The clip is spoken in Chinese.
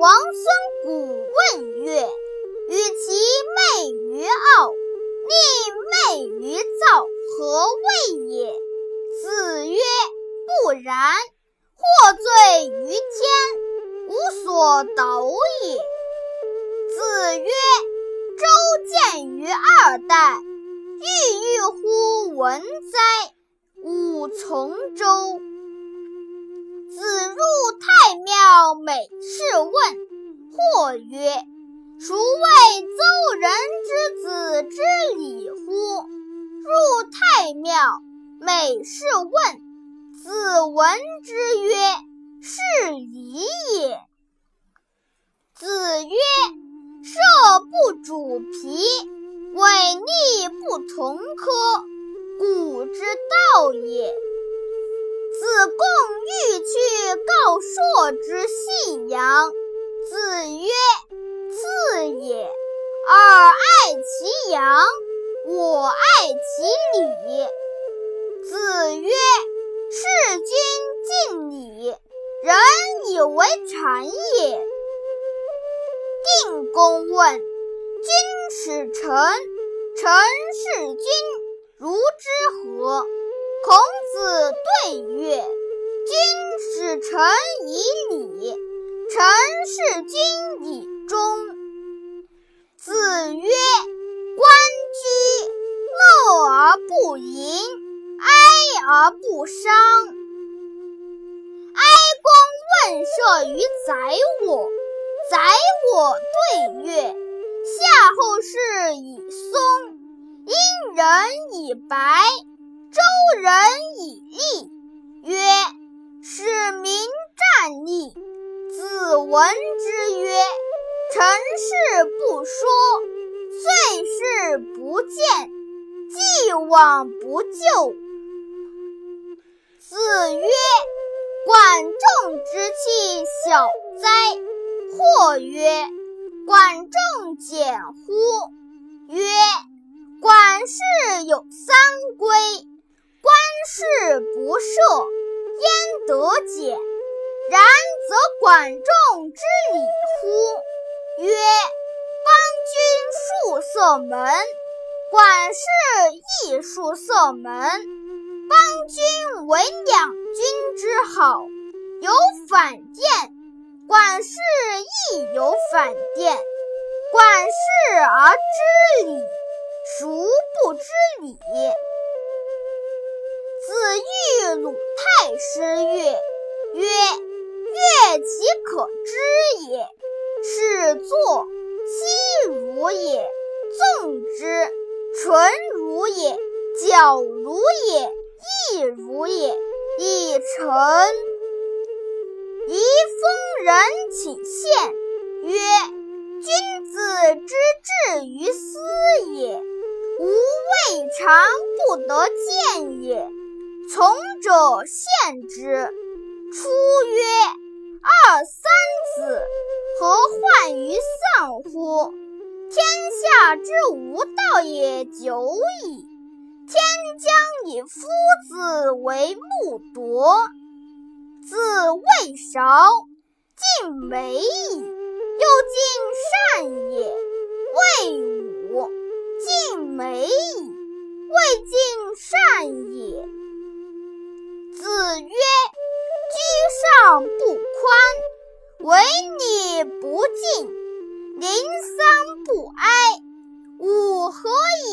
王孙古问曰：“与其媚于傲，宁媚于躁，何谓也？”子曰：“不然。获罪于天，无所导也。”子曰：“周见于二代，郁郁乎文哉！吾从周。”子入太庙，太庙，每事问。子闻之曰：“是礼也。”子曰：“射不主皮，�违逆不同科，古之道也。”子贡欲去告朔之信阳。子曰：“次也。尔爱其羊，我爱其礼。”子曰：“事君敬礼，人以为谄也。”定公问：“君使臣，臣事君，如之何？”孔子对曰：“君使臣以礼，臣事君以忠。”子曰：“关雎，乐而不淫，哀而不伤。”哀公问射于宰我，宰我对曰：“夏后氏以松，殷人以白。”周人以栗，曰：“使民战立。”子闻之曰：“臣事不说，岁事不见，既往不咎。”管仲之气小哉！”或曰：“管仲简乎？”曰：“管氏有三规。”官事不赦，焉得简？然则管仲之礼乎？曰：邦君戍塞门，管事亦戍塞门。邦君为两军之好，有反殿；管事亦有反殿。管事而知礼，孰不知礼？子欲鲁太师乐，曰：“乐其可知也。始作，息如也；纵之，纯如也；矫如也；意如也。以成。封人请献，曰：‘君子之至于斯也，吾未尝不得见也。’”从者献之。出曰：“二三子，何患于丧乎？天下之无道也久矣。天将以夫子为木铎。子未韶，尽美矣。又尽善也。未武，尽美矣。未尽善也。”子曰：“居上不宽，为礼不敬，临丧不哀，吾何以？”